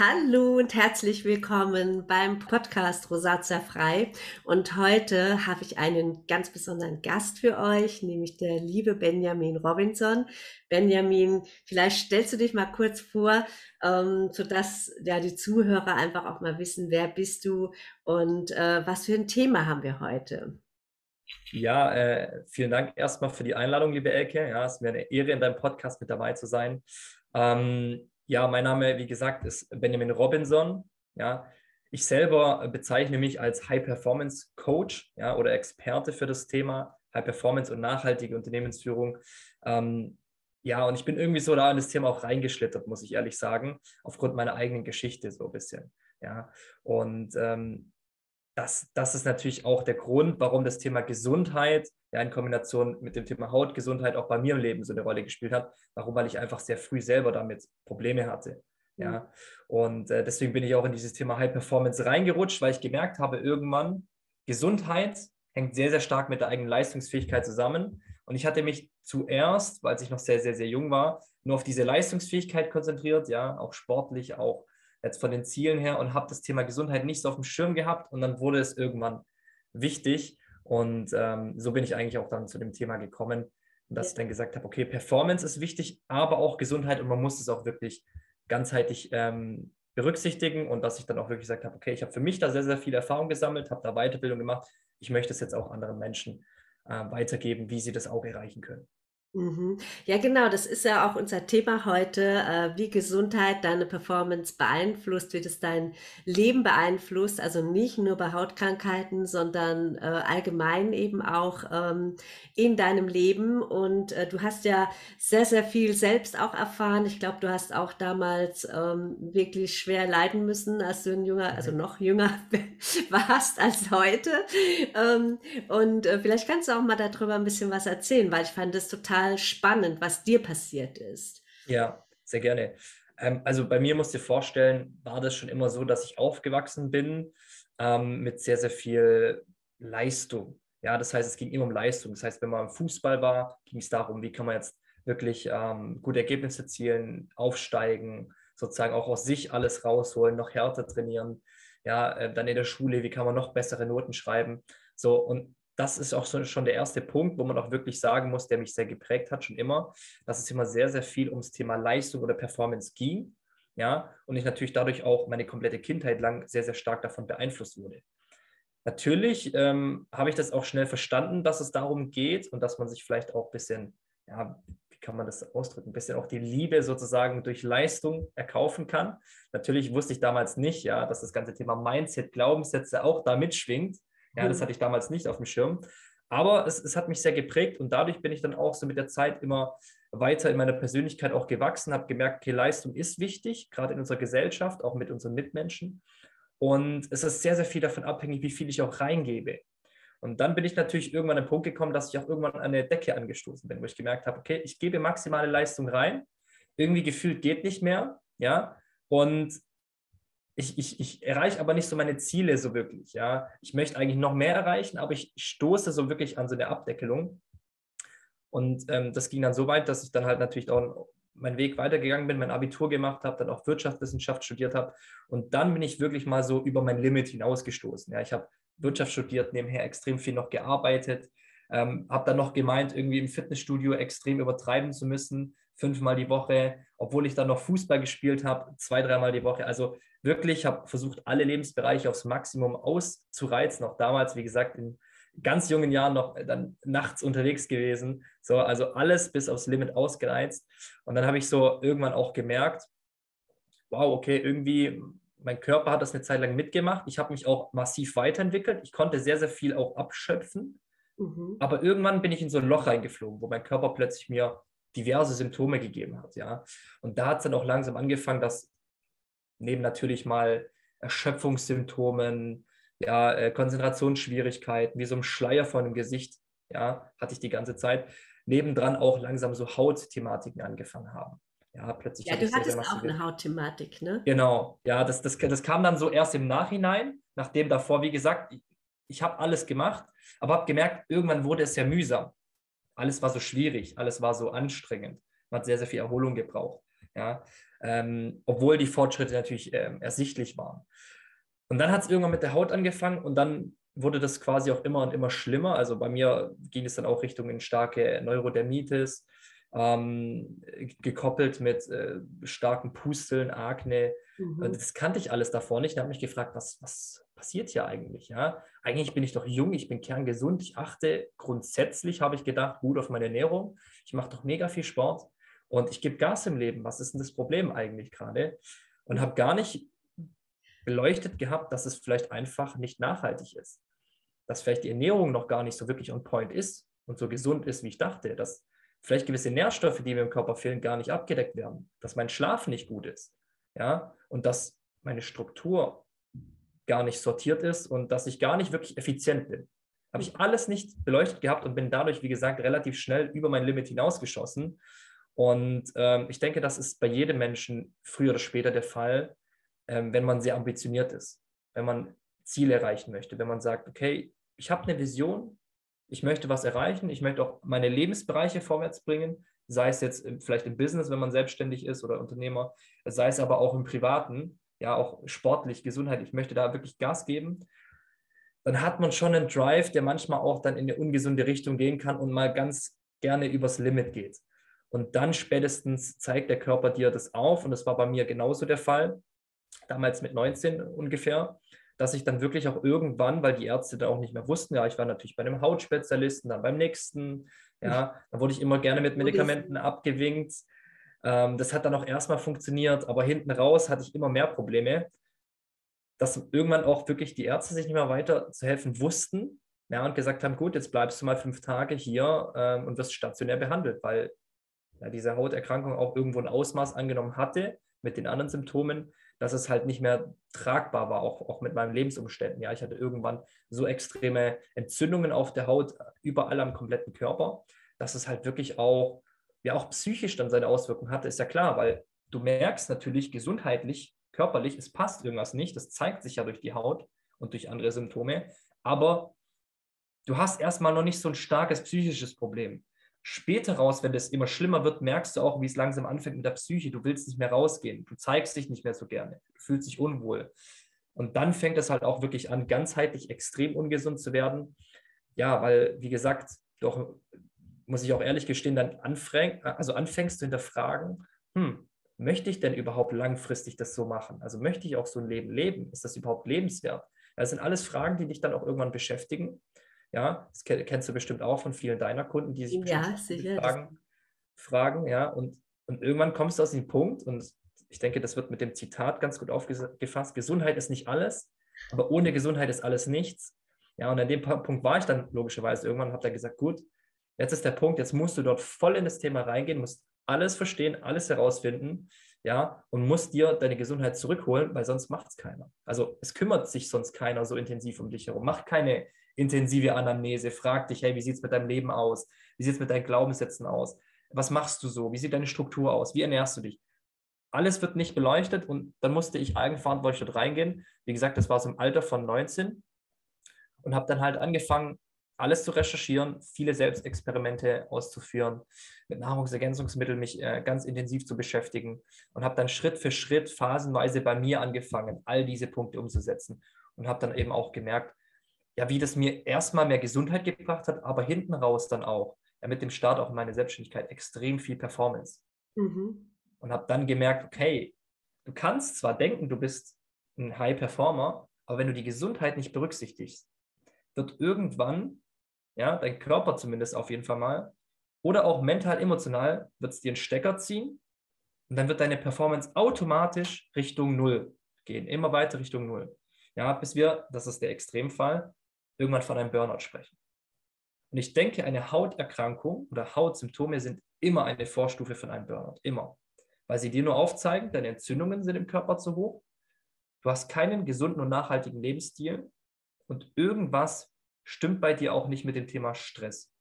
Hallo und herzlich willkommen beim Podcast Rosatia Frei. Und heute habe ich einen ganz besonderen Gast für euch, nämlich der liebe Benjamin Robinson. Benjamin, vielleicht stellst du dich mal kurz vor, ähm, sodass ja, die Zuhörer einfach auch mal wissen, wer bist du und äh, was für ein Thema haben wir heute. Ja, äh, vielen Dank erstmal für die Einladung, liebe Elke. Ja, es ist mir eine Ehre, in deinem Podcast mit dabei zu sein. Ähm, ja, mein Name, wie gesagt, ist Benjamin Robinson. Ja, ich selber bezeichne mich als High Performance Coach ja, oder Experte für das Thema High Performance und nachhaltige Unternehmensführung. Ähm, ja, und ich bin irgendwie so da in das Thema auch reingeschlittert, muss ich ehrlich sagen, aufgrund meiner eigenen Geschichte so ein bisschen. Ja, und ähm, das, das ist natürlich auch der Grund, warum das Thema Gesundheit ja in Kombination mit dem Thema Hautgesundheit auch bei mir im Leben so eine Rolle gespielt hat. Warum? Weil ich einfach sehr früh selber damit Probleme hatte. Ja, mhm. und äh, deswegen bin ich auch in dieses Thema High Performance reingerutscht, weil ich gemerkt habe, irgendwann Gesundheit hängt sehr, sehr stark mit der eigenen Leistungsfähigkeit zusammen. Und ich hatte mich zuerst, weil ich noch sehr, sehr, sehr jung war, nur auf diese Leistungsfähigkeit konzentriert, ja, auch sportlich, auch jetzt von den Zielen her und habe das Thema Gesundheit nicht so auf dem Schirm gehabt und dann wurde es irgendwann wichtig und ähm, so bin ich eigentlich auch dann zu dem Thema gekommen, dass ich dann gesagt habe, okay, Performance ist wichtig, aber auch Gesundheit und man muss es auch wirklich ganzheitlich ähm, berücksichtigen und dass ich dann auch wirklich gesagt habe, okay, ich habe für mich da sehr, sehr viel Erfahrung gesammelt, habe da Weiterbildung gemacht, ich möchte es jetzt auch anderen Menschen äh, weitergeben, wie sie das auch erreichen können. Mhm. Ja, genau, das ist ja auch unser Thema heute, äh, wie Gesundheit deine Performance beeinflusst, wie das dein Leben beeinflusst, also nicht nur bei Hautkrankheiten, sondern äh, allgemein eben auch ähm, in deinem Leben. Und äh, du hast ja sehr, sehr viel selbst auch erfahren. Ich glaube, du hast auch damals ähm, wirklich schwer leiden müssen, als du ein junger, also noch jünger warst als heute. Ähm, und vielleicht kannst du auch mal darüber ein bisschen was erzählen, weil ich fand das total total spannend, was dir passiert ist. Ja, sehr gerne. Ähm, also bei mir musst du dir vorstellen, war das schon immer so, dass ich aufgewachsen bin ähm, mit sehr, sehr viel Leistung. Ja, das heißt, es ging immer um Leistung. Das heißt, wenn man im Fußball war, ging es darum, wie kann man jetzt wirklich ähm, gute Ergebnisse erzielen, aufsteigen, sozusagen auch aus sich alles rausholen, noch härter trainieren. Ja, äh, dann in der Schule, wie kann man noch bessere Noten schreiben. So, und das ist auch so, schon der erste Punkt, wo man auch wirklich sagen muss, der mich sehr geprägt hat, schon immer, dass es immer sehr, sehr viel ums Thema Leistung oder Performance ging. Ja, und ich natürlich dadurch auch meine komplette Kindheit lang sehr, sehr stark davon beeinflusst wurde. Natürlich ähm, habe ich das auch schnell verstanden, dass es darum geht und dass man sich vielleicht auch ein bisschen, ja, wie kann man das ausdrücken, ein bisschen auch die Liebe sozusagen durch Leistung erkaufen kann. Natürlich wusste ich damals nicht, ja, dass das ganze Thema Mindset, Glaubenssätze auch da mitschwingt. Ja, das mhm. hatte ich damals nicht auf dem Schirm. Aber es, es hat mich sehr geprägt und dadurch bin ich dann auch so mit der Zeit immer weiter in meiner Persönlichkeit auch gewachsen, habe gemerkt, okay, Leistung ist wichtig, gerade in unserer Gesellschaft, auch mit unseren Mitmenschen. Und es ist sehr, sehr viel davon abhängig, wie viel ich auch reingebe. Und dann bin ich natürlich irgendwann an den Punkt gekommen, dass ich auch irgendwann an eine Decke angestoßen bin, wo ich gemerkt habe, okay, ich gebe maximale Leistung rein, irgendwie gefühlt geht nicht mehr, ja, und ich, ich, ich erreiche aber nicht so meine Ziele so wirklich. Ja, ich möchte eigentlich noch mehr erreichen, aber ich stoße so wirklich an so eine Abdeckelung. Und ähm, das ging dann so weit, dass ich dann halt natürlich auch meinen Weg weitergegangen bin, mein Abitur gemacht habe, dann auch Wirtschaftswissenschaft studiert habe. Und dann bin ich wirklich mal so über mein Limit hinausgestoßen. Ja, ich habe Wirtschaft studiert, nebenher extrem viel noch gearbeitet, ähm, habe dann noch gemeint, irgendwie im Fitnessstudio extrem übertreiben zu müssen, fünfmal die Woche, obwohl ich dann noch Fußball gespielt habe, zwei, dreimal die Woche. Also wirklich, habe versucht, alle Lebensbereiche aufs Maximum auszureizen. Auch damals, wie gesagt, in ganz jungen Jahren noch dann nachts unterwegs gewesen. So, also alles bis aufs Limit ausgereizt. Und dann habe ich so irgendwann auch gemerkt, wow, okay, irgendwie mein Körper hat das eine Zeit lang mitgemacht. Ich habe mich auch massiv weiterentwickelt. Ich konnte sehr, sehr viel auch abschöpfen. Mhm. Aber irgendwann bin ich in so ein Loch reingeflogen, wo mein Körper plötzlich mir diverse Symptome gegeben hat. Ja? Und da hat es dann auch langsam angefangen, dass neben natürlich mal Erschöpfungssymptomen, ja, äh, Konzentrationsschwierigkeiten, wie so ein Schleier vor dem Gesicht, ja, hatte ich die ganze Zeit, nebendran auch langsam so Hautthematiken angefangen haben. Ja, plötzlich. Ja, du hattest auch eine Hautthematik, ne? Genau, ja, das, das, das kam dann so erst im Nachhinein, nachdem davor, wie gesagt, ich, ich habe alles gemacht, aber habe gemerkt, irgendwann wurde es ja mühsam alles war so schwierig, alles war so anstrengend. Man hat sehr, sehr viel Erholung gebraucht. Ja? Ähm, obwohl die Fortschritte natürlich ähm, ersichtlich waren. Und dann hat es irgendwann mit der Haut angefangen und dann wurde das quasi auch immer und immer schlimmer. Also bei mir ging es dann auch Richtung in starke Neurodermitis, ähm, gekoppelt mit äh, starken Pusteln, Akne. Mhm. Das kannte ich alles davor nicht. Da habe mich gefragt, was, was passiert hier eigentlich? Ja? Eigentlich bin ich doch jung, ich bin kerngesund, ich achte grundsätzlich, habe ich gedacht, gut auf meine Ernährung. Ich mache doch mega viel Sport und ich gebe Gas im Leben. Was ist denn das Problem eigentlich gerade? Und habe gar nicht beleuchtet gehabt, dass es vielleicht einfach nicht nachhaltig ist. Dass vielleicht die Ernährung noch gar nicht so wirklich on point ist und so gesund ist, wie ich dachte. Dass vielleicht gewisse Nährstoffe, die mir im Körper fehlen, gar nicht abgedeckt werden. Dass mein Schlaf nicht gut ist. Ja, und dass meine Struktur gar nicht sortiert ist und dass ich gar nicht wirklich effizient bin. Habe ich alles nicht beleuchtet gehabt und bin dadurch, wie gesagt, relativ schnell über mein Limit hinausgeschossen. Und ähm, ich denke, das ist bei jedem Menschen früher oder später der Fall, ähm, wenn man sehr ambitioniert ist, wenn man Ziele erreichen möchte, wenn man sagt, okay, ich habe eine Vision, ich möchte was erreichen, ich möchte auch meine Lebensbereiche vorwärts bringen, sei es jetzt vielleicht im Business, wenn man selbstständig ist oder Unternehmer, sei es aber auch im Privaten, ja, auch sportlich, Gesundheit, ich möchte da wirklich Gas geben, dann hat man schon einen Drive, der manchmal auch dann in eine ungesunde Richtung gehen kann und mal ganz gerne übers Limit geht. Und dann spätestens zeigt der Körper dir das auf und das war bei mir genauso der Fall damals mit 19 ungefähr, dass ich dann wirklich auch irgendwann, weil die Ärzte da auch nicht mehr wussten, ja, ich war natürlich bei einem Hautspezialisten, dann beim nächsten, ja, da wurde ich immer gerne mit Medikamenten abgewinkt. Ähm, das hat dann auch erstmal funktioniert, aber hinten raus hatte ich immer mehr Probleme, dass irgendwann auch wirklich die Ärzte sich nicht mehr weiter zu helfen wussten, ja, und gesagt haben, gut, jetzt bleibst du mal fünf Tage hier ähm, und wirst stationär behandelt, weil ja, diese Hauterkrankung auch irgendwo ein Ausmaß angenommen hatte mit den anderen Symptomen, dass es halt nicht mehr tragbar war, auch, auch mit meinen Lebensumständen. Ja, ich hatte irgendwann so extreme Entzündungen auf der Haut, überall am kompletten Körper, dass es halt wirklich auch, ja, auch psychisch dann seine Auswirkungen hatte, ist ja klar, weil du merkst natürlich gesundheitlich, körperlich, es passt irgendwas nicht, das zeigt sich ja durch die Haut und durch andere Symptome, aber du hast erstmal noch nicht so ein starkes psychisches Problem. Später raus, wenn das immer schlimmer wird, merkst du auch, wie es langsam anfängt mit der Psyche. Du willst nicht mehr rausgehen. Du zeigst dich nicht mehr so gerne. Du fühlst dich unwohl. Und dann fängt es halt auch wirklich an, ganzheitlich extrem ungesund zu werden. Ja, weil, wie gesagt, doch, muss ich auch ehrlich gestehen, dann anfäng, also anfängst zu hinterfragen, hm, möchte ich denn überhaupt langfristig das so machen? Also möchte ich auch so ein Leben leben? Ist das überhaupt lebenswert? Das sind alles Fragen, die dich dann auch irgendwann beschäftigen. Ja, das kennst du bestimmt auch von vielen deiner Kunden, die sich ja, fragen, fragen, ja, und, und irgendwann kommst du aus dem Punkt, und ich denke, das wird mit dem Zitat ganz gut aufgefasst, Gesundheit ist nicht alles, aber ohne Gesundheit ist alles nichts. Ja, und an dem Punkt war ich dann logischerweise irgendwann und habe dann gesagt, gut, jetzt ist der Punkt, jetzt musst du dort voll in das Thema reingehen, musst alles verstehen, alles herausfinden, ja, und musst dir deine Gesundheit zurückholen, weil sonst macht es keiner. Also es kümmert sich sonst keiner so intensiv um dich herum. Macht keine intensive Anamnese, frag dich, hey, wie sieht es mit deinem Leben aus? Wie sieht es mit deinen Glaubenssätzen aus? Was machst du so? Wie sieht deine Struktur aus? Wie ernährst du dich? Alles wird nicht beleuchtet und dann musste ich eigenverantwortlich dort reingehen. Wie gesagt, das war so im Alter von 19 und habe dann halt angefangen, alles zu recherchieren, viele Selbstexperimente auszuführen, mit Nahrungsergänzungsmitteln mich äh, ganz intensiv zu beschäftigen und habe dann Schritt für Schritt phasenweise bei mir angefangen, all diese Punkte umzusetzen und habe dann eben auch gemerkt, ja, wie das mir erstmal mehr Gesundheit gebracht hat, aber hinten raus dann auch, ja, mit dem Start auch in meine Selbstständigkeit, extrem viel Performance. Mhm. Und habe dann gemerkt, okay, du kannst zwar denken, du bist ein High Performer, aber wenn du die Gesundheit nicht berücksichtigst, wird irgendwann, ja, dein Körper zumindest auf jeden Fall mal, oder auch mental, emotional, wird es dir einen Stecker ziehen und dann wird deine Performance automatisch Richtung Null gehen, immer weiter Richtung Null. Ja, bis wir, das ist der Extremfall, irgendwann von einem Burnout sprechen. Und ich denke, eine Hauterkrankung oder Hautsymptome sind immer eine Vorstufe von einem Burnout. Immer. Weil sie dir nur aufzeigen, deine Entzündungen sind im Körper zu hoch, du hast keinen gesunden und nachhaltigen Lebensstil und irgendwas stimmt bei dir auch nicht mit dem Thema Stress.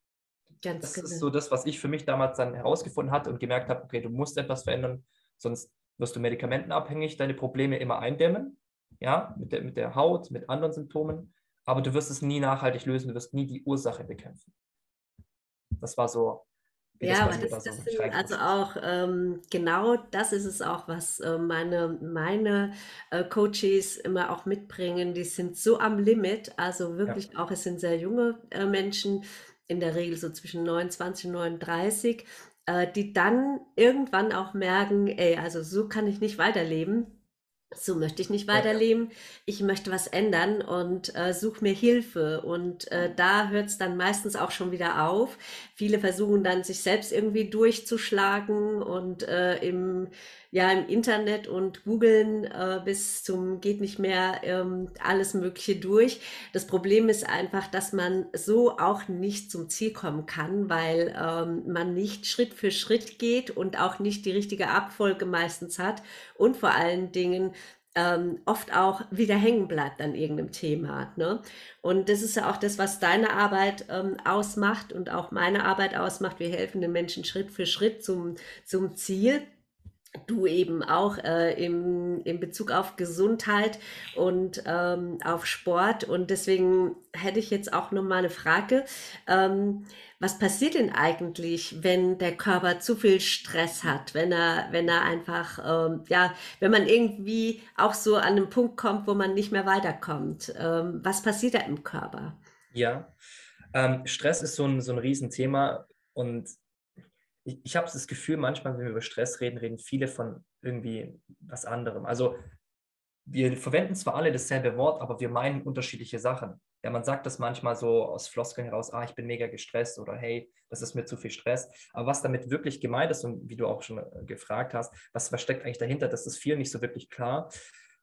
Ganz das genau. ist so das, was ich für mich damals dann herausgefunden hatte und gemerkt habe, okay, du musst etwas verändern, sonst wirst du medikamentenabhängig, deine Probleme immer eindämmen, ja, mit der, mit der Haut, mit anderen Symptomen aber du wirst es nie nachhaltig lösen, du wirst nie die Ursache bekämpfen. Das war so ja, aber das, das sind also auch ähm, genau das ist es auch, was äh, meine, meine äh, Coaches immer auch mitbringen. Die sind so am Limit, also wirklich ja. auch, es sind sehr junge äh, Menschen, in der Regel so zwischen 29 und 39, äh, die dann irgendwann auch merken, ey, also so kann ich nicht weiterleben so möchte ich nicht weiterleben, ich möchte was ändern und äh, suche mir Hilfe. Und äh, da hört es dann meistens auch schon wieder auf. Viele versuchen dann, sich selbst irgendwie durchzuschlagen und äh, im ja im Internet und googeln äh, bis zum geht nicht mehr ähm, alles Mögliche durch. Das Problem ist einfach, dass man so auch nicht zum Ziel kommen kann, weil ähm, man nicht Schritt für Schritt geht und auch nicht die richtige Abfolge meistens hat und vor allen Dingen ähm, oft auch wieder hängen bleibt an irgendeinem Thema. Ne? Und das ist ja auch das, was deine Arbeit ähm, ausmacht und auch meine Arbeit ausmacht. Wir helfen den Menschen Schritt für Schritt zum, zum Ziel du eben auch äh, im, in Bezug auf Gesundheit und ähm, auf Sport. Und deswegen hätte ich jetzt auch noch mal eine Frage. Ähm, was passiert denn eigentlich, wenn der Körper zu viel Stress hat, wenn er, wenn er einfach, ähm, ja, wenn man irgendwie auch so an einen Punkt kommt, wo man nicht mehr weiterkommt? Ähm, was passiert da im Körper? Ja, ähm, Stress ist so ein, so ein Riesenthema und ich, ich habe das Gefühl, manchmal, wenn wir über Stress reden, reden viele von irgendwie was anderem. Also wir verwenden zwar alle dasselbe Wort, aber wir meinen unterschiedliche Sachen. Ja, man sagt das manchmal so aus Floskeln heraus, ah, ich bin mega gestresst oder hey, das ist mir zu viel Stress. Aber was damit wirklich gemeint ist und wie du auch schon äh, gefragt hast, was, was steckt eigentlich dahinter, das ist vielen nicht so wirklich klar.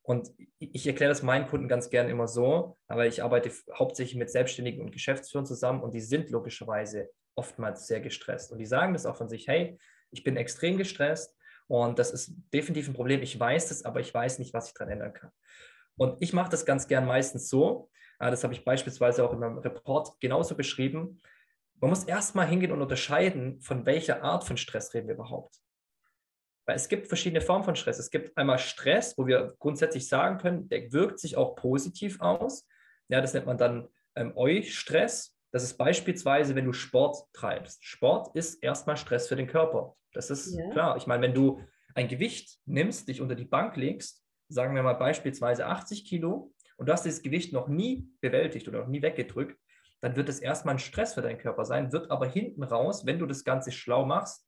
Und ich erkläre das meinen Kunden ganz gern immer so, aber ich arbeite hauptsächlich mit Selbstständigen und Geschäftsführern zusammen und die sind logischerweise oftmals sehr gestresst. Und die sagen das auch von sich, hey, ich bin extrem gestresst und das ist definitiv ein Problem. Ich weiß das, aber ich weiß nicht, was ich daran ändern kann. Und ich mache das ganz gern meistens so, äh, das habe ich beispielsweise auch in meinem Report genauso beschrieben. Man muss erstmal hingehen und unterscheiden, von welcher Art von Stress reden wir überhaupt. Weil es gibt verschiedene Formen von Stress. Es gibt einmal Stress, wo wir grundsätzlich sagen können, der wirkt sich auch positiv aus. Ja, das nennt man dann ähm, Eustress. Das ist beispielsweise, wenn du Sport treibst. Sport ist erstmal Stress für den Körper. Das ist ja. klar. Ich meine, wenn du ein Gewicht nimmst, dich unter die Bank legst, sagen wir mal beispielsweise 80 Kilo, und du hast dieses Gewicht noch nie bewältigt oder noch nie weggedrückt, dann wird es erstmal ein Stress für deinen Körper sein, wird aber hinten raus, wenn du das Ganze schlau machst,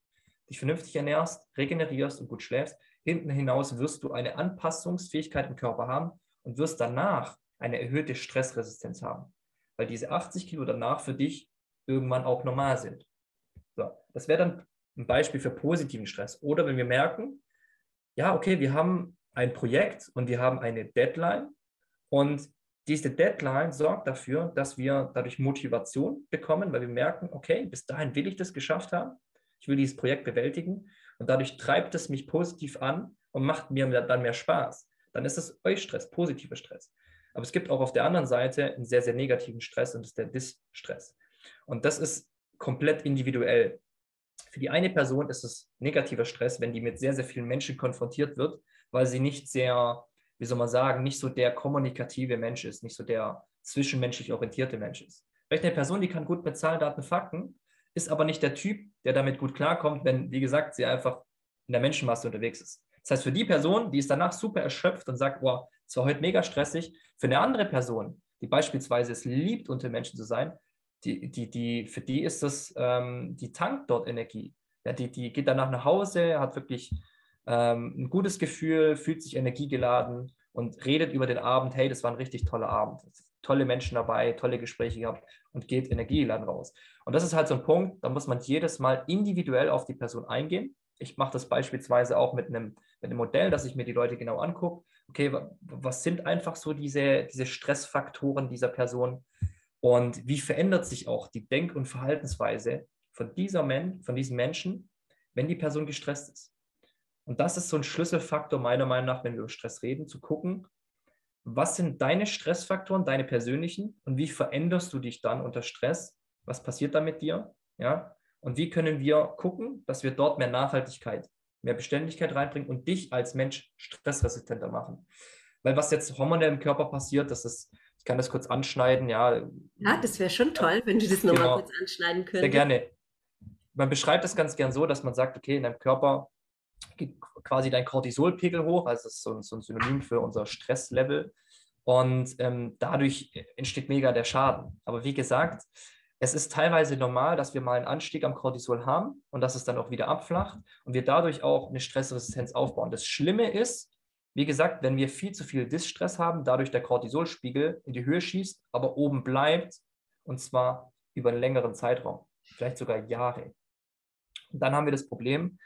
dich vernünftig ernährst, regenerierst und gut schläfst, hinten hinaus wirst du eine Anpassungsfähigkeit im Körper haben und wirst danach eine erhöhte Stressresistenz haben weil diese 80 Kilo danach für dich irgendwann auch normal sind. So, das wäre dann ein Beispiel für positiven Stress. Oder wenn wir merken, ja, okay, wir haben ein Projekt und wir haben eine Deadline und diese Deadline sorgt dafür, dass wir dadurch Motivation bekommen, weil wir merken, okay, bis dahin will ich das geschafft haben, ich will dieses Projekt bewältigen und dadurch treibt es mich positiv an und macht mir dann mehr Spaß. Dann ist es Eustress, positiver Stress. Aber es gibt auch auf der anderen Seite einen sehr, sehr negativen Stress und das ist der Distress. Und das ist komplett individuell. Für die eine Person ist es negativer Stress, wenn die mit sehr, sehr vielen Menschen konfrontiert wird, weil sie nicht sehr, wie soll man sagen, nicht so der kommunikative Mensch ist, nicht so der zwischenmenschlich orientierte Mensch ist. Vielleicht eine Person, die kann gut mit Zahlen, Daten, Fakten, ist aber nicht der Typ, der damit gut klarkommt, wenn, wie gesagt, sie einfach in der Menschenmasse unterwegs ist. Das heißt, für die Person, die ist danach super erschöpft und sagt, boah, es war heute mega stressig. Für eine andere Person, die beispielsweise es liebt, unter Menschen zu sein, die, die, die, für die ist das, ähm, die tankt dort Energie. Ja, die, die geht danach nach Hause, hat wirklich ähm, ein gutes Gefühl, fühlt sich energiegeladen und redet über den Abend, hey, das war ein richtig toller Abend. Tolle Menschen dabei, tolle Gespräche gehabt und geht energiegeladen raus. Und das ist halt so ein Punkt, da muss man jedes Mal individuell auf die Person eingehen. Ich mache das beispielsweise auch mit einem, mit einem Modell, dass ich mir die Leute genau angucke okay, was sind einfach so diese, diese Stressfaktoren dieser Person und wie verändert sich auch die Denk- und Verhaltensweise von, dieser Men von diesem Menschen, wenn die Person gestresst ist. Und das ist so ein Schlüsselfaktor meiner Meinung nach, wenn wir über Stress reden, zu gucken, was sind deine Stressfaktoren, deine persönlichen und wie veränderst du dich dann unter Stress? Was passiert da mit dir? Ja? Und wie können wir gucken, dass wir dort mehr Nachhaltigkeit mehr Beständigkeit reinbringen und dich als Mensch stressresistenter machen. Weil was jetzt hormonell im Körper passiert, das ist, ich kann das kurz anschneiden, ja. Ja, das wäre schon toll, wenn du das nochmal genau. kurz anschneiden könntest. Sehr gerne. man beschreibt es ganz gern so, dass man sagt, okay, in deinem Körper geht quasi dein Cortisolpegel hoch, also das ist so, so ein Synonym für unser Stresslevel. Und ähm, dadurch entsteht mega der Schaden. Aber wie gesagt, es ist teilweise normal, dass wir mal einen Anstieg am Cortisol haben und dass es dann auch wieder abflacht und wir dadurch auch eine Stressresistenz aufbauen. Das Schlimme ist, wie gesagt, wenn wir viel zu viel Distress haben, dadurch der Cortisolspiegel in die Höhe schießt, aber oben bleibt und zwar über einen längeren Zeitraum, vielleicht sogar Jahre. Und dann haben wir das Problem,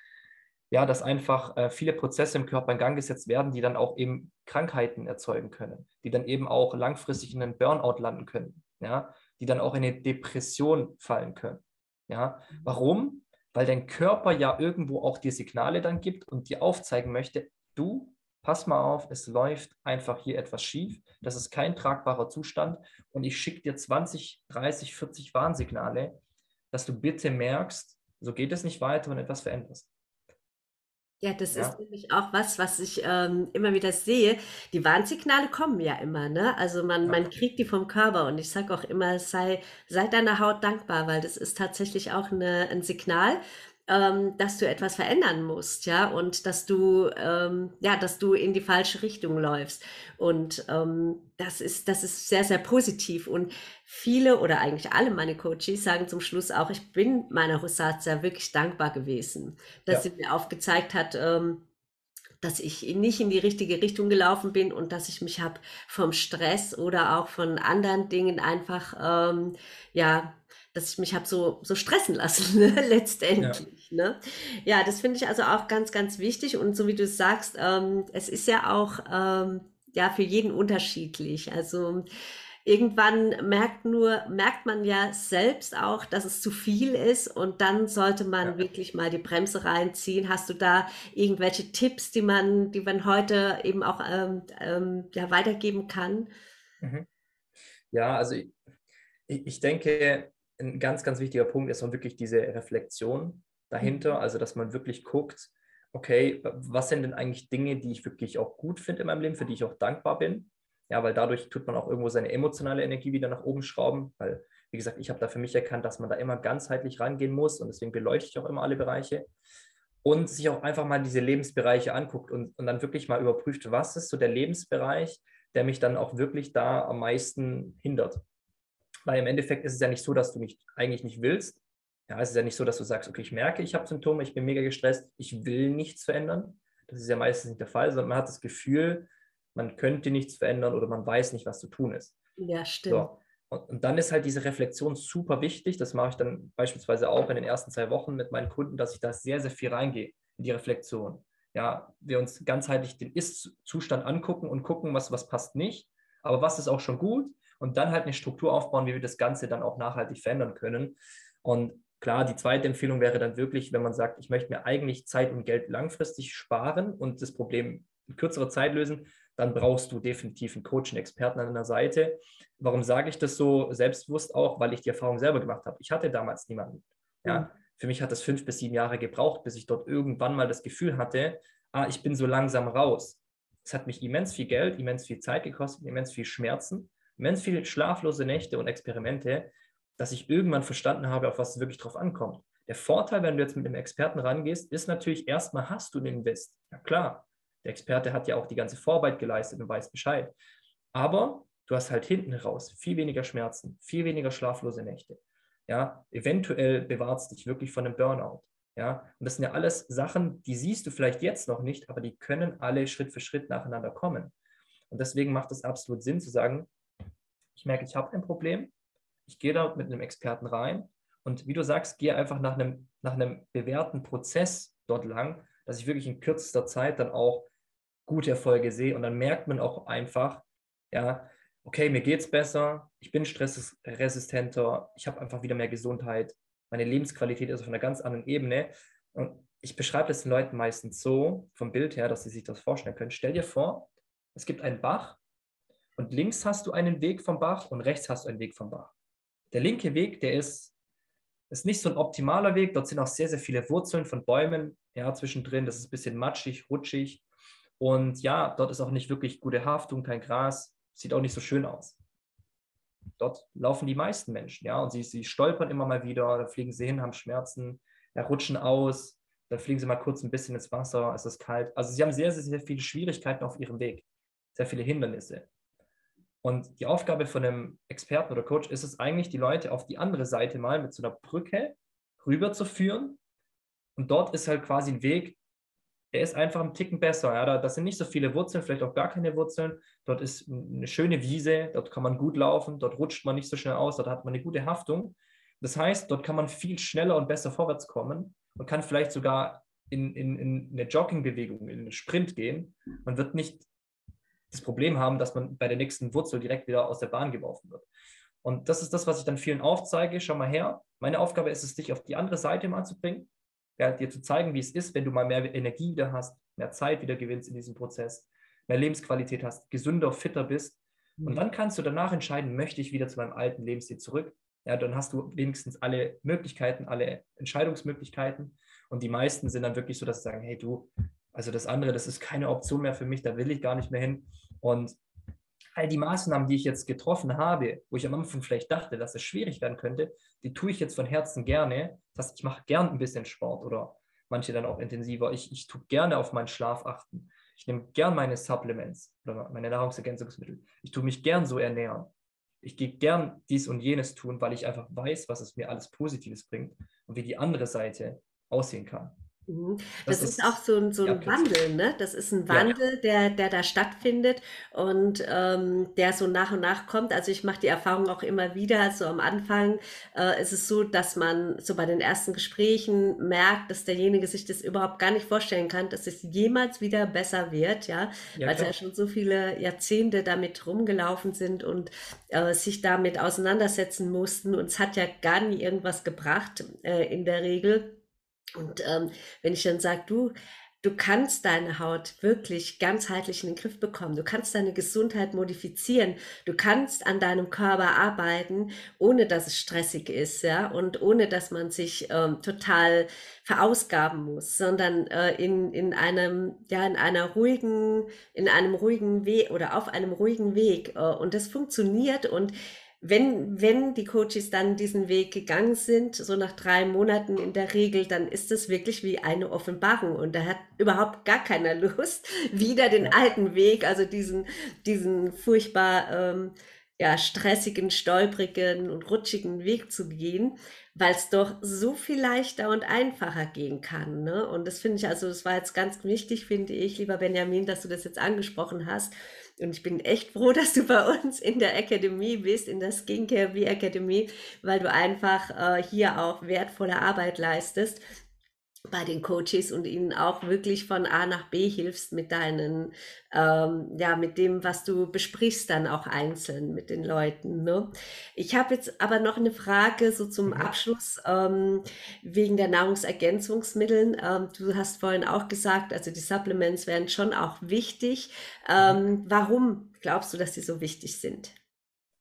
ja, dass einfach äh, viele Prozesse im Körper in Gang gesetzt werden, die dann auch eben Krankheiten erzeugen können, die dann eben auch langfristig in einen Burnout landen können, ja, die dann auch in eine Depression fallen können. Ja, warum? Weil dein Körper ja irgendwo auch dir Signale dann gibt und dir aufzeigen möchte, du, pass mal auf, es läuft einfach hier etwas schief, das ist kein tragbarer Zustand und ich schicke dir 20, 30, 40 Warnsignale, dass du bitte merkst, so geht es nicht weiter und etwas veränderst. Ja, das ja. ist nämlich auch was, was ich ähm, immer wieder sehe. Die Warnsignale kommen ja immer, ne? Also man, ja. man kriegt die vom Körper und ich sage auch immer, sei, sei deiner Haut dankbar, weil das ist tatsächlich auch eine, ein Signal, ähm, dass du etwas verändern musst, ja, und dass du, ähm, ja, dass du in die falsche Richtung läufst. Und ähm, das ist, das ist sehr, sehr positiv. Und viele oder eigentlich alle meine Coaches sagen zum Schluss auch, ich bin meiner Rosatia wirklich dankbar gewesen, dass ja. sie mir aufgezeigt hat, ähm, dass ich nicht in die richtige Richtung gelaufen bin und dass ich mich habe vom Stress oder auch von anderen Dingen einfach ähm, ja dass ich mich habe so, so stressen lassen, ne? letztendlich. Ja. Ne? ja, das finde ich also auch ganz, ganz wichtig. Und so wie du sagst, ähm, es ist ja auch ähm, ja für jeden unterschiedlich. Also irgendwann merkt nur, merkt man ja selbst auch, dass es zu viel ist und dann sollte man ja. wirklich mal die Bremse reinziehen. Hast du da irgendwelche Tipps, die man, die man heute eben auch ähm, ähm, ja, weitergeben kann? Mhm. Ja, also ich, ich denke, ein ganz, ganz wichtiger Punkt ist auch wirklich diese Reflexion dahinter, mhm. also dass man wirklich guckt, okay, was sind denn eigentlich Dinge, die ich wirklich auch gut finde in meinem Leben, für die ich auch dankbar bin? Ja, weil dadurch tut man auch irgendwo seine emotionale Energie wieder nach oben schrauben, weil, wie gesagt, ich habe da für mich erkannt, dass man da immer ganzheitlich rangehen muss und deswegen beleuchte ich auch immer alle Bereiche und sich auch einfach mal diese Lebensbereiche anguckt und, und dann wirklich mal überprüft, was ist so der Lebensbereich, der mich dann auch wirklich da am meisten hindert. Weil im Endeffekt ist es ja nicht so, dass du nicht, eigentlich nicht willst. Ja, es ist ja nicht so, dass du sagst, okay, ich merke, ich habe Symptome, ich bin mega gestresst, ich will nichts verändern. Das ist ja meistens nicht der Fall, sondern man hat das Gefühl, man könnte nichts verändern oder man weiß nicht, was zu tun ist. Ja, stimmt. So. Und, und, dann ist halt diese Reflexion super wichtig. Das mache ich dann beispielsweise auch in den ersten zwei Wochen mit meinen Kunden, dass ich da sehr, sehr viel reingehe in die Reflexion. Ja, wir uns ganzheitlich den Ist-Zustand angucken und gucken, was, was passt nicht. Aber was ist auch schon gut und dann halt eine Struktur aufbauen, wie wir das Ganze dann auch nachhaltig verändern können. Und klar, die zweite Empfehlung wäre dann wirklich, wenn man sagt, ich möchte mir eigentlich Zeit und Geld langfristig sparen und das Problem in kürzerer Zeit lösen, dann brauchst du definitiv einen Coach, einen Experten an deiner Seite. Warum sage ich das so selbstbewusst auch? Weil ich die Erfahrung selber gemacht habe. Ich hatte damals niemanden. Ja? Mhm. Für mich hat das fünf bis sieben Jahre gebraucht, bis ich dort irgendwann mal das Gefühl hatte, ah, ich bin so langsam raus. Es hat mich immens viel Geld, immens viel Zeit gekostet, immens viel Schmerzen immens viele schlaflose Nächte und Experimente, dass ich irgendwann verstanden habe, auf was es wirklich drauf ankommt. Der Vorteil, wenn du jetzt mit einem Experten rangehst, ist natürlich erstmal hast du den Invest. Ja klar, der Experte hat ja auch die ganze Vorarbeit geleistet und weiß Bescheid. Aber du hast halt hinten raus viel weniger Schmerzen, viel weniger schlaflose Nächte. Ja, eventuell bewahrt es dich wirklich von einem Burnout. Ja, und das sind ja alles Sachen, die siehst du vielleicht jetzt noch nicht, aber die können alle Schritt für Schritt nacheinander kommen. Und deswegen macht es absolut Sinn zu sagen, ich merke, ich habe ein Problem, ich gehe da mit einem Experten rein und wie du sagst, gehe einfach nach einem, nach einem bewährten Prozess dort lang, dass ich wirklich in kürzester Zeit dann auch gute Erfolge sehe und dann merkt man auch einfach, ja, okay, mir geht es besser, ich bin stressresistenter, ich habe einfach wieder mehr Gesundheit, meine Lebensqualität ist auf einer ganz anderen Ebene und ich beschreibe das den Leuten meistens so, vom Bild her, dass sie sich das vorstellen können. Stell dir vor, es gibt einen Bach und links hast du einen Weg vom Bach und rechts hast du einen Weg vom Bach. Der linke Weg, der ist, ist nicht so ein optimaler Weg. Dort sind auch sehr, sehr viele Wurzeln von Bäumen ja, zwischendrin. Das ist ein bisschen matschig, rutschig. Und ja, dort ist auch nicht wirklich gute Haftung, kein Gras. Sieht auch nicht so schön aus. Dort laufen die meisten Menschen, ja, und sie, sie stolpern immer mal wieder, da fliegen sie hin, haben Schmerzen, ja, rutschen aus, dann fliegen sie mal kurz ein bisschen ins Wasser, es ist kalt. Also sie haben sehr, sehr, sehr viele Schwierigkeiten auf ihrem Weg, sehr viele Hindernisse. Und die Aufgabe von einem Experten oder Coach ist es eigentlich, die Leute auf die andere Seite mal mit so einer Brücke rüberzuführen. Und dort ist halt quasi ein Weg, der ist einfach ein Ticken besser. Ja? Da, das sind nicht so viele Wurzeln, vielleicht auch gar keine Wurzeln. Dort ist eine schöne Wiese, dort kann man gut laufen, dort rutscht man nicht so schnell aus, dort hat man eine gute Haftung. Das heißt, dort kann man viel schneller und besser vorwärts kommen und kann vielleicht sogar in, in, in eine Joggingbewegung, in einen Sprint gehen. Man wird nicht das Problem haben, dass man bei der nächsten Wurzel direkt wieder aus der Bahn geworfen wird. Und das ist das, was ich dann vielen aufzeige. Schau mal her. Meine Aufgabe ist es, dich auf die andere Seite mal zu bringen, ja, dir zu zeigen, wie es ist, wenn du mal mehr Energie wieder hast, mehr Zeit wieder gewinnst in diesem Prozess, mehr Lebensqualität hast, gesünder, fitter bist. Und mhm. dann kannst du danach entscheiden, möchte ich wieder zu meinem alten Lebensstil zurück? Ja, dann hast du wenigstens alle Möglichkeiten, alle Entscheidungsmöglichkeiten. Und die meisten sind dann wirklich so, dass sie sagen, hey du, also das andere, das ist keine Option mehr für mich, da will ich gar nicht mehr hin. Und all die Maßnahmen, die ich jetzt getroffen habe, wo ich am Anfang vielleicht dachte, dass es schwierig werden könnte, die tue ich jetzt von Herzen gerne. Das heißt, ich mache gern ein bisschen Sport oder manche dann auch intensiver. Ich, ich tue gerne auf meinen Schlaf achten. Ich nehme gern meine Supplements oder meine Nahrungsergänzungsmittel. Ich tue mich gern so ernähren. Ich gehe gern dies und jenes tun, weil ich einfach weiß, was es mir alles Positives bringt und wie die andere Seite aussehen kann. Mhm. Das, das, ist, auch so ein, so ein ja, Wandel, ne? Das ist ein Wandel, ja, Der, der da stattfindet und ähm, der so nach und nach kommt. Also ich mache die Erfahrung auch immer wieder. So am Anfang äh, ist es so, dass man so bei den ersten Gesprächen merkt, dass derjenige sich das überhaupt gar nicht vorstellen kann, dass es jemals wieder besser wird, ja, ja weil ja schon so viele Jahrzehnte damit rumgelaufen sind und äh, sich damit auseinandersetzen mussten. Und es hat ja gar nie irgendwas gebracht äh, in der Regel. Und ähm, wenn ich dann sage, du, du kannst deine Haut wirklich ganzheitlich in den Griff bekommen, du kannst deine Gesundheit modifizieren, du kannst an deinem Körper arbeiten, ohne dass es stressig ist, ja, und ohne dass man sich ähm, total verausgaben muss, sondern äh, in, in einem, ja, in einer ruhigen, in einem ruhigen Weg oder auf einem ruhigen Weg. Äh, und das funktioniert und wenn, wenn die Coaches dann diesen Weg gegangen sind, so nach drei Monaten in der Regel, dann ist es wirklich wie eine Offenbarung und da hat überhaupt gar keiner Lust, wieder den alten Weg, also diesen, diesen furchtbar ähm, ja, stressigen, stolprigen und rutschigen Weg zu gehen, weil es doch so viel leichter und einfacher gehen kann. Ne? Und das finde ich, also das war jetzt ganz wichtig, finde ich, lieber Benjamin, dass du das jetzt angesprochen hast und ich bin echt froh, dass du bei uns in der Akademie bist, in der Skincare B Academy, weil du einfach äh, hier auch wertvolle Arbeit leistest bei den Coaches und ihnen auch wirklich von A nach B hilfst mit deinen, ähm, ja, mit dem, was du besprichst, dann auch einzeln mit den Leuten. Ne? Ich habe jetzt aber noch eine Frage so zum mhm. Abschluss ähm, wegen der Nahrungsergänzungsmittel. Ähm, du hast vorhin auch gesagt, also die Supplements wären schon auch wichtig. Ähm, warum glaubst du, dass sie so wichtig sind?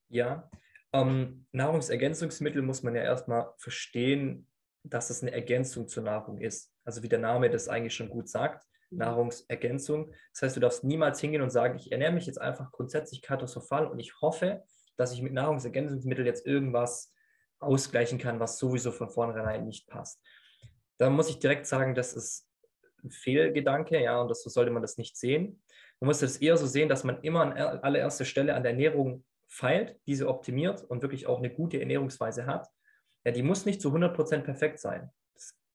Ja, ähm, Nahrungsergänzungsmittel muss man ja erstmal verstehen, dass es eine Ergänzung zur Nahrung ist. Also wie der Name das eigentlich schon gut sagt, mhm. Nahrungsergänzung. Das heißt, du darfst niemals hingehen und sagen, ich ernähre mich jetzt einfach grundsätzlich katastrophal und ich hoffe, dass ich mit Nahrungsergänzungsmitteln jetzt irgendwas ausgleichen kann, was sowieso von vornherein nicht passt. Da muss ich direkt sagen, das ist ein Fehlgedanke, ja, und das, so sollte man das nicht sehen. Man muss das eher so sehen, dass man immer an allererster Stelle an der Ernährung feilt, diese optimiert und wirklich auch eine gute Ernährungsweise hat ja, die muss nicht zu 100% perfekt sein.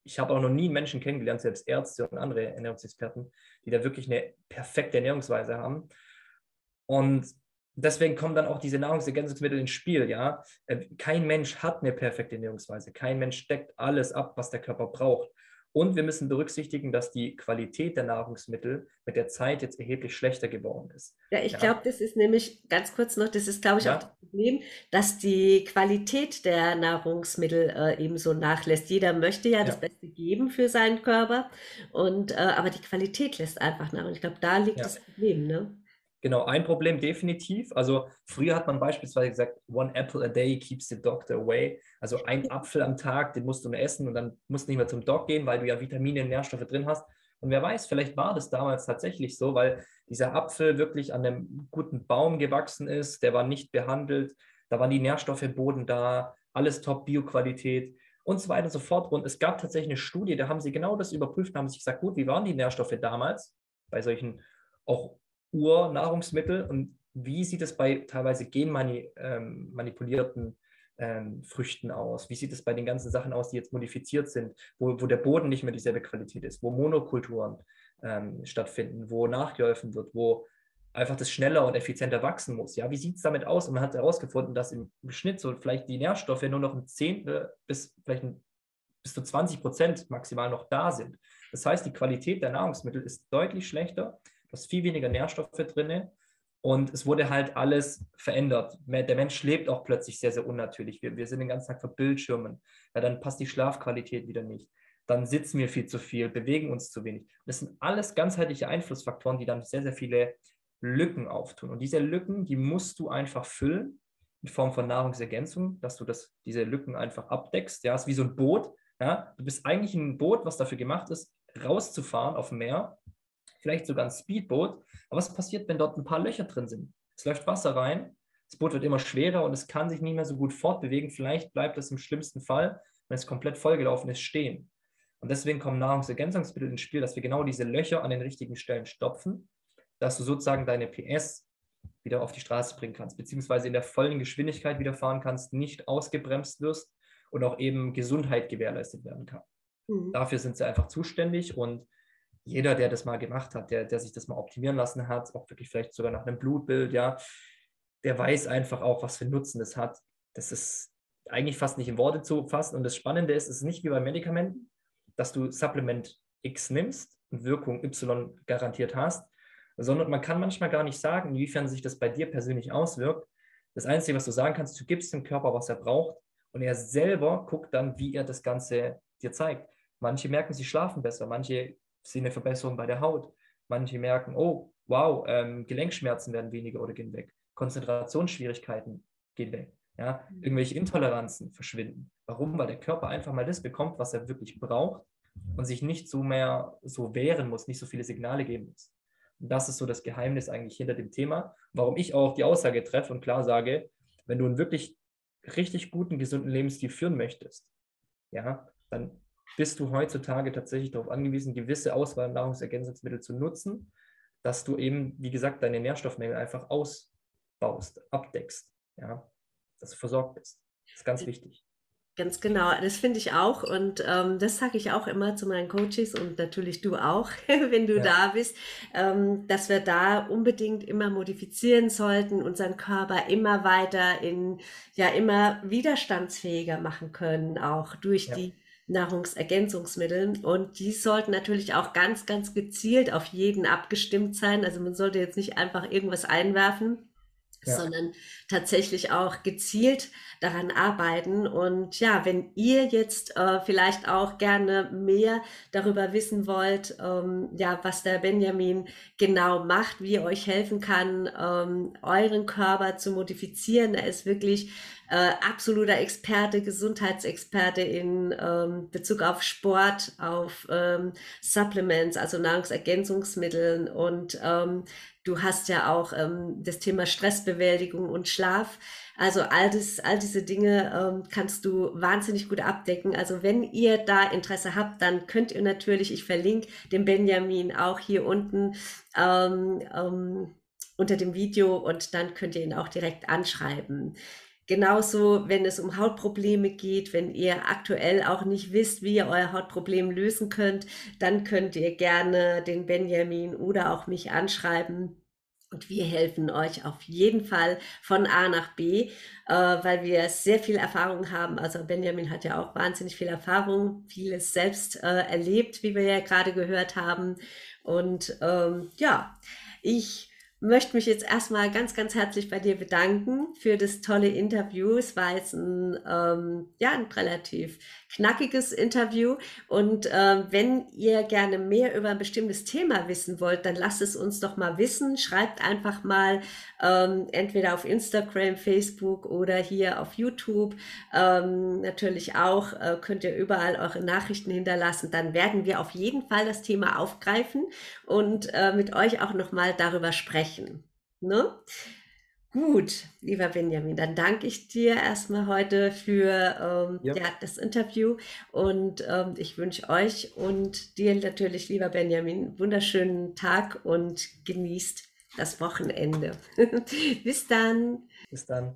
Ich habe auch noch nie Menschen kennengelernt, selbst Ärzte und andere Ernährungsexperten, die da wirklich eine perfekte Ernährungsweise haben. Und deswegen kommen dann auch diese Nahrungsergänzungsmittel ins Spiel, ja. Äh, kein Mensch hat eine perfekte Ernährungsweise. Kein Mensch deckt alles ab, was der Körper braucht. Und wir müssen berücksichtigen, dass die Qualität der Nahrungsmittel mit der Zeit jetzt erheblich schlechter geworden ist. Ja, ich ja. glaube, das ist nämlich ganz kurz noch, das ist, glaube ich, ja. auch das Problem, dass die Qualität der Nahrungsmittel äh, eben so nachlässt. Jeder möchte ja, ja, das Beste geben für seinen Körper, und, äh, aber die Qualität lässt einfach nach. Und ich glaube, da liegt das Problem. Ne? Genau, ein Problem definitiv. Also früher hat man beispielsweise gesagt, one apple a day keeps the doctor away. Also ein Apfel am Tag, den musst du nur essen und dann musst du nicht mehr zum Doc gehen, weil du ja Vitamine und Nährstoffe drin hast. Und wer weiß, vielleicht war das damals tatsächlich so, weil dieser Apfel wirklich an einem guten Baum gewachsen ist, der war nicht behandelt, da waren die Nährstoffe im Boden da, alles top Bioqualität. und so weiter und so fort. Und es gab tatsächlich eine Studie, da haben sie genau das überprüft, haben sich gesagt, gut, wie waren die Nährstoffe damals bei solchen auch Urnahrungsmitteln und wie sieht es bei teilweise genmanipulierten ähm, ähm, Früchten aus? Wie sieht es bei den ganzen Sachen aus, die jetzt modifiziert sind, wo, wo der Boden nicht mehr dieselbe Qualität ist, wo Monokulturen ähm, stattfinden, wo nachgeholfen wird, wo einfach das schneller und effizienter wachsen muss. Ja, wie sieht es damit aus? Und man hat herausgefunden, dass im Schnitt so vielleicht die Nährstoffe nur noch ein Zehntel bis vielleicht ein, bis zu 20 Prozent maximal noch da sind. Das heißt, die Qualität der Nahrungsmittel ist deutlich schlechter. Hast viel weniger Nährstoffe drin und es wurde halt alles verändert. Der Mensch lebt auch plötzlich sehr, sehr unnatürlich. Wir, wir sind den ganzen Tag vor Bildschirmen. Ja, dann passt die Schlafqualität wieder nicht. Dann sitzen wir viel zu viel, bewegen uns zu wenig. Das sind alles ganzheitliche Einflussfaktoren, die dann sehr, sehr viele Lücken auftun. Und diese Lücken, die musst du einfach füllen in Form von Nahrungsergänzung, dass du das, diese Lücken einfach abdeckst. Ja, ist wie so ein Boot. Ja, du bist eigentlich ein Boot, was dafür gemacht ist, rauszufahren auf dem Meer vielleicht sogar ein Speedboot. Aber was passiert, wenn dort ein paar Löcher drin sind? Es läuft Wasser rein, das Boot wird immer schwerer und es kann sich nicht mehr so gut fortbewegen. Vielleicht bleibt es im schlimmsten Fall, wenn es komplett vollgelaufen ist, stehen. Und deswegen kommen Nahrungsergänzungsmittel ins Spiel, dass wir genau diese Löcher an den richtigen Stellen stopfen, dass du sozusagen deine PS wieder auf die Straße bringen kannst, beziehungsweise in der vollen Geschwindigkeit wieder fahren kannst, nicht ausgebremst wirst und auch eben Gesundheit gewährleistet werden kann. Mhm. Dafür sind sie einfach zuständig und jeder, der das mal gemacht hat, der, der sich das mal optimieren lassen hat, auch wirklich vielleicht sogar nach einem Blutbild, ja, der weiß einfach auch, was für Nutzen das hat. Das ist eigentlich fast nicht in Worte zu fassen. Und das Spannende ist, es ist nicht wie bei Medikamenten, dass du Supplement X nimmst und Wirkung Y garantiert hast, sondern man kann manchmal gar nicht sagen, inwiefern sich das bei dir persönlich auswirkt. Das Einzige, was du sagen kannst, du gibst dem Körper, was er braucht und er selber guckt dann, wie er das Ganze dir zeigt. Manche merken, sie schlafen besser, manche sehen eine Verbesserung bei der Haut. Manche merken, oh, wow, ähm, Gelenkschmerzen werden weniger oder gehen weg. Konzentrationsschwierigkeiten gehen weg. Ja? Mhm. Irgendwelche Intoleranzen verschwinden. Warum? Weil der Körper einfach mal das bekommt, was er wirklich braucht und sich nicht so mehr so wehren muss, nicht so viele Signale geben muss. Und das ist so das Geheimnis eigentlich hinter dem Thema, warum ich auch die Aussage treffe und klar sage, wenn du einen wirklich richtig guten, gesunden Lebensstil führen möchtest, ja, dann bist du heutzutage tatsächlich darauf angewiesen, gewisse Auswahl an Nahrungsergänzungsmittel zu nutzen, dass du eben, wie gesagt, deine Nährstoffmängel einfach ausbaust, abdeckst, ja, dass du versorgt bist. Das ist ganz wichtig. Ganz genau, das finde ich auch und ähm, das sage ich auch immer zu meinen Coaches und natürlich du auch, wenn du ja. da bist, ähm, dass wir da unbedingt immer modifizieren sollten, unseren Körper immer weiter in, ja, immer widerstandsfähiger machen können, auch durch ja. die Nahrungsergänzungsmitteln. Und die sollten natürlich auch ganz, ganz gezielt auf jeden abgestimmt sein. Also man sollte jetzt nicht einfach irgendwas einwerfen, ja. sondern tatsächlich auch gezielt daran arbeiten. Und ja, wenn ihr jetzt äh, vielleicht auch gerne mehr darüber wissen wollt, ähm, ja, was der Benjamin genau macht, wie er euch helfen kann, ähm, euren Körper zu modifizieren, er ist wirklich äh, absoluter Experte, Gesundheitsexperte in ähm, Bezug auf Sport, auf ähm, Supplements, also Nahrungsergänzungsmitteln und ähm, du hast ja auch ähm, das Thema Stressbewältigung und Schlaf. Also all, das, all diese Dinge ähm, kannst du wahnsinnig gut abdecken. Also wenn ihr da Interesse habt, dann könnt ihr natürlich, ich verlinke den Benjamin auch hier unten ähm, ähm, unter dem Video und dann könnt ihr ihn auch direkt anschreiben. Genauso, wenn es um Hautprobleme geht, wenn ihr aktuell auch nicht wisst, wie ihr euer Hautproblem lösen könnt, dann könnt ihr gerne den Benjamin oder auch mich anschreiben. Und wir helfen euch auf jeden Fall von A nach B, äh, weil wir sehr viel Erfahrung haben. Also Benjamin hat ja auch wahnsinnig viel Erfahrung, vieles selbst äh, erlebt, wie wir ja gerade gehört haben. Und ähm, ja, ich möchte mich jetzt erstmal ganz, ganz herzlich bei dir bedanken für das tolle Interview. Es war jetzt ein, ähm, ja, ein relativ knackiges Interview. Und äh, wenn ihr gerne mehr über ein bestimmtes Thema wissen wollt, dann lasst es uns doch mal wissen. Schreibt einfach mal ähm, entweder auf Instagram, Facebook oder hier auf YouTube. Ähm, natürlich auch äh, könnt ihr überall eure Nachrichten hinterlassen. Dann werden wir auf jeden Fall das Thema aufgreifen und äh, mit euch auch nochmal darüber sprechen. Ne? Gut, lieber Benjamin, dann danke ich dir erstmal heute für ähm, Ja, ja, das Interview und ähm, ich wünsche euch und dir natürlich, lieber Benjamin, einen wunderschönen Tag und genießt das Wochenende. Bis dann. bis dann.